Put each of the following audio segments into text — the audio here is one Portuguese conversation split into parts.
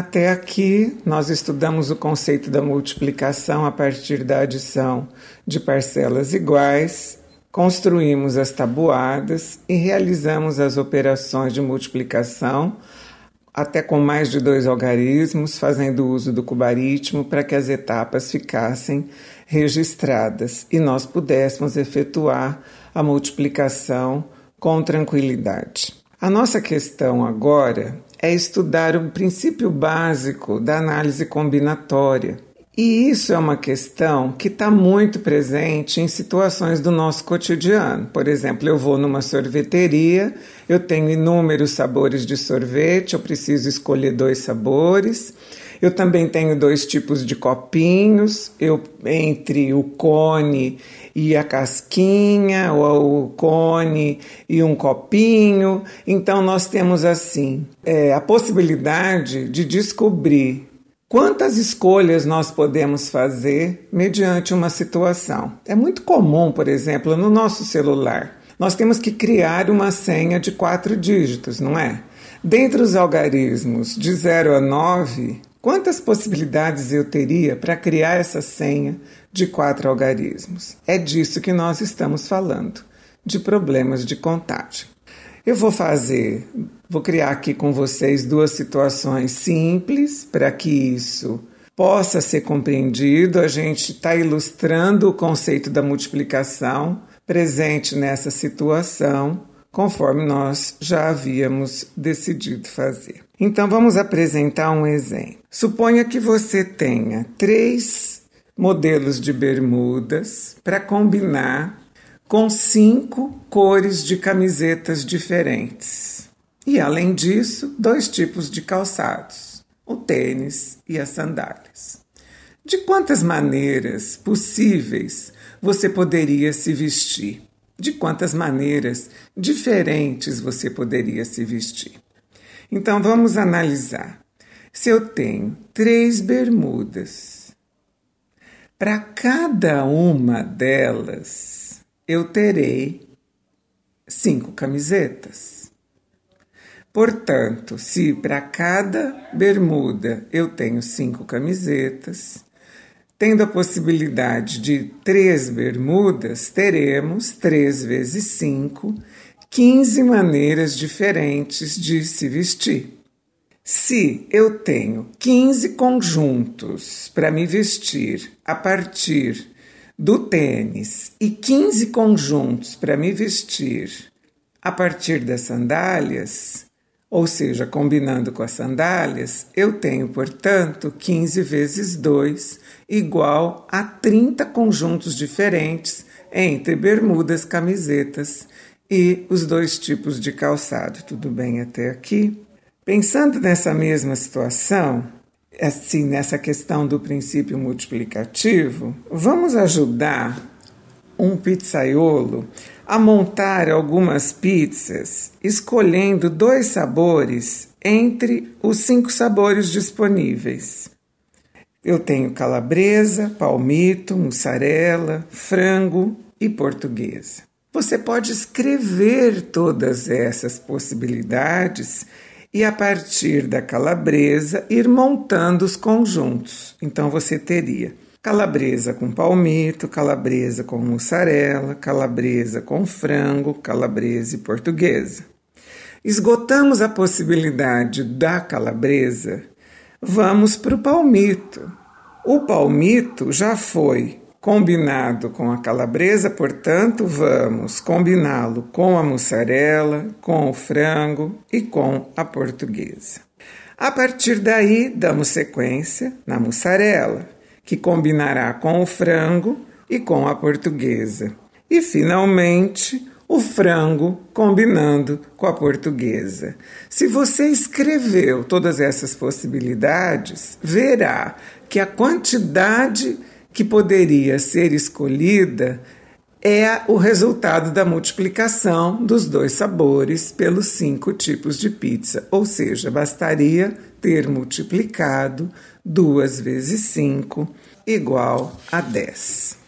Até aqui, nós estudamos o conceito da multiplicação a partir da adição de parcelas iguais, construímos as tabuadas e realizamos as operações de multiplicação até com mais de dois algarismos, fazendo uso do cubaritmo para que as etapas ficassem registradas e nós pudéssemos efetuar a multiplicação com tranquilidade. A nossa questão agora é estudar o princípio básico da análise combinatória. E isso é uma questão que está muito presente em situações do nosso cotidiano. Por exemplo, eu vou numa sorveteria, eu tenho inúmeros sabores de sorvete, eu preciso escolher dois sabores. Eu também tenho dois tipos de copinhos, eu entre o cone e a casquinha, ou o cone e um copinho. Então nós temos assim é, a possibilidade de descobrir Quantas escolhas nós podemos fazer mediante uma situação? É muito comum, por exemplo, no nosso celular. Nós temos que criar uma senha de quatro dígitos, não é? Dentre os algarismos de 0 a 9, Quantas possibilidades eu teria para criar essa senha de quatro algarismos? É disso que nós estamos falando, de problemas de contagem. Eu vou fazer, vou criar aqui com vocês duas situações simples para que isso possa ser compreendido. A gente está ilustrando o conceito da multiplicação presente nessa situação conforme nós já havíamos decidido fazer. Então vamos apresentar um exemplo. Suponha que você tenha três modelos de bermudas para combinar com cinco cores de camisetas diferentes. E além disso, dois tipos de calçados: o tênis e as sandálias. De quantas maneiras possíveis você poderia se vestir? de quantas maneiras diferentes você poderia se vestir. Então vamos analisar. Se eu tenho três bermudas, para cada uma delas eu terei cinco camisetas. Portanto, se para cada bermuda eu tenho cinco camisetas, Tendo a possibilidade de três bermudas, teremos 3 vezes 5, 15 maneiras diferentes de se vestir. Se eu tenho 15 conjuntos para me vestir a partir do tênis e 15 conjuntos para me vestir a partir das sandálias, ou seja, combinando com as sandálias, eu tenho, portanto, 15 vezes 2 igual a 30 conjuntos diferentes entre bermudas, camisetas e os dois tipos de calçado. Tudo bem até aqui? Pensando nessa mesma situação, assim, nessa questão do princípio multiplicativo, vamos ajudar um pizzaiolo a montar algumas pizzas, escolhendo dois sabores entre os cinco sabores disponíveis. Eu tenho calabresa, palmito, mussarela, frango e portuguesa. Você pode escrever todas essas possibilidades e, a partir da calabresa, ir montando os conjuntos. Então, você teria calabresa com palmito, calabresa com mussarela, calabresa com frango, calabresa e portuguesa. Esgotamos a possibilidade da calabresa, vamos para o palmito. O palmito já foi combinado com a calabresa, portanto, vamos combiná-lo com a mussarela, com o frango e com a portuguesa. A partir daí, damos sequência na mussarela que combinará com o frango e com a portuguesa. E, finalmente, o frango combinando com a portuguesa. Se você escreveu todas essas possibilidades, verá que a quantidade que poderia ser escolhida é o resultado da multiplicação dos dois sabores pelos cinco tipos de pizza, ou seja, bastaria ter multiplicado 2 vezes 5 igual a 10.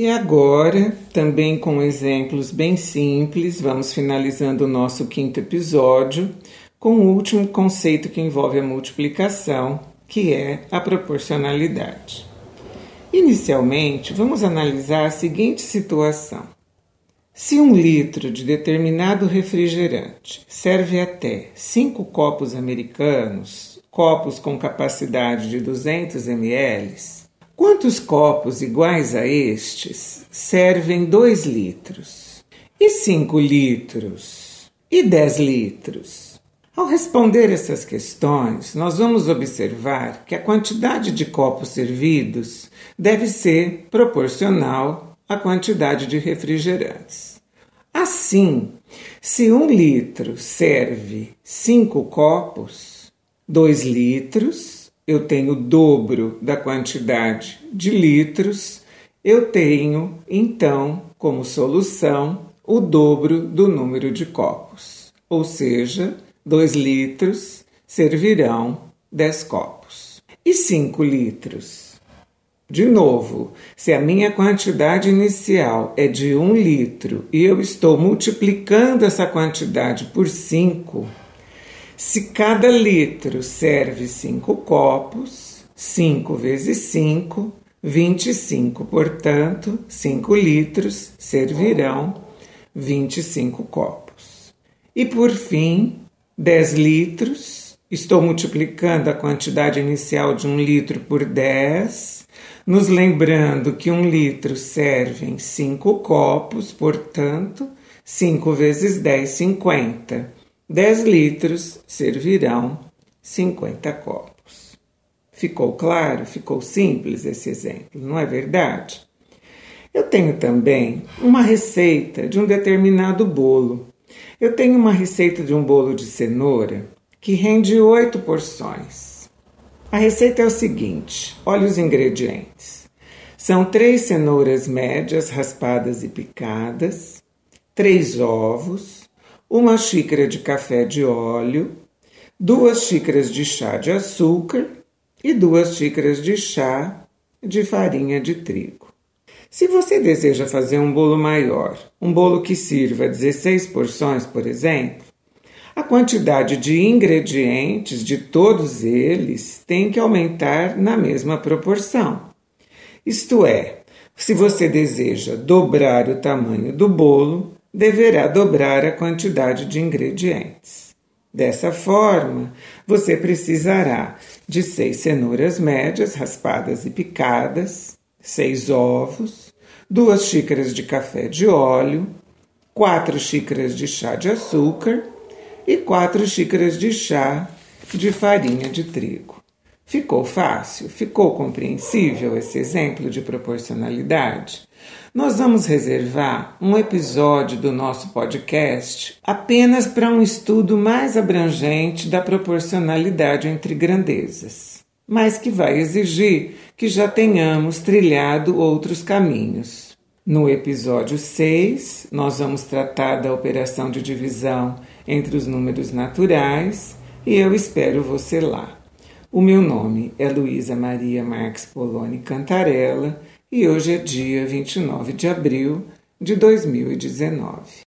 E agora, também com exemplos bem simples, vamos finalizando o nosso quinto episódio com o último conceito que envolve a multiplicação, que é a proporcionalidade. Inicialmente, vamos analisar a seguinte situação. Se um litro de determinado refrigerante serve até 5 copos americanos, copos com capacidade de 200 ml, quantos copos iguais a estes servem 2 litros? E 5 litros? E 10 litros? Ao responder essas questões, nós vamos observar que a quantidade de copos servidos deve ser proporcional à quantidade de refrigerantes. Assim, se um litro serve cinco copos, dois litros, eu tenho o dobro da quantidade de litros, eu tenho então como solução o dobro do número de copos, ou seja, 2 litros servirão 10 copos. E 5 litros? De novo, se a minha quantidade inicial é de 1 um litro e eu estou multiplicando essa quantidade por 5, se cada litro serve 5 copos, 5 vezes 5, 25, portanto, 5 litros servirão 25 copos. E por fim, 10 litros. Estou multiplicando a quantidade inicial de um litro por 10, nos lembrando que um litro serve em 5 copos, portanto, 5 vezes 10, 50. 10 litros servirão 50 copos. Ficou claro? Ficou simples esse exemplo, não é verdade? Eu tenho também uma receita de um determinado bolo eu tenho uma receita de um bolo de cenoura que rende oito porções. A receita é o seguinte: olha os ingredientes. São três cenouras médias raspadas e picadas, três ovos, uma xícara de café de óleo, duas xícaras de chá de açúcar e duas xícaras de chá de farinha de trigo. Se você deseja fazer um bolo maior, um bolo que sirva 16 porções, por exemplo, a quantidade de ingredientes de todos eles tem que aumentar na mesma proporção. Isto é, se você deseja dobrar o tamanho do bolo, deverá dobrar a quantidade de ingredientes. Dessa forma, você precisará de seis cenouras médias raspadas e picadas, seis ovos, duas xícaras de café de óleo, quatro xícaras de chá de açúcar e quatro xícaras de chá de farinha de trigo. Ficou fácil? Ficou compreensível esse exemplo de proporcionalidade? Nós vamos reservar um episódio do nosso podcast apenas para um estudo mais abrangente da proporcionalidade entre grandezas mas que vai exigir que já tenhamos trilhado outros caminhos. No episódio 6, nós vamos tratar da operação de divisão entre os números naturais e eu espero você lá. O meu nome é Luísa Maria Marques Poloni Cantarella e hoje é dia 29 de abril de 2019.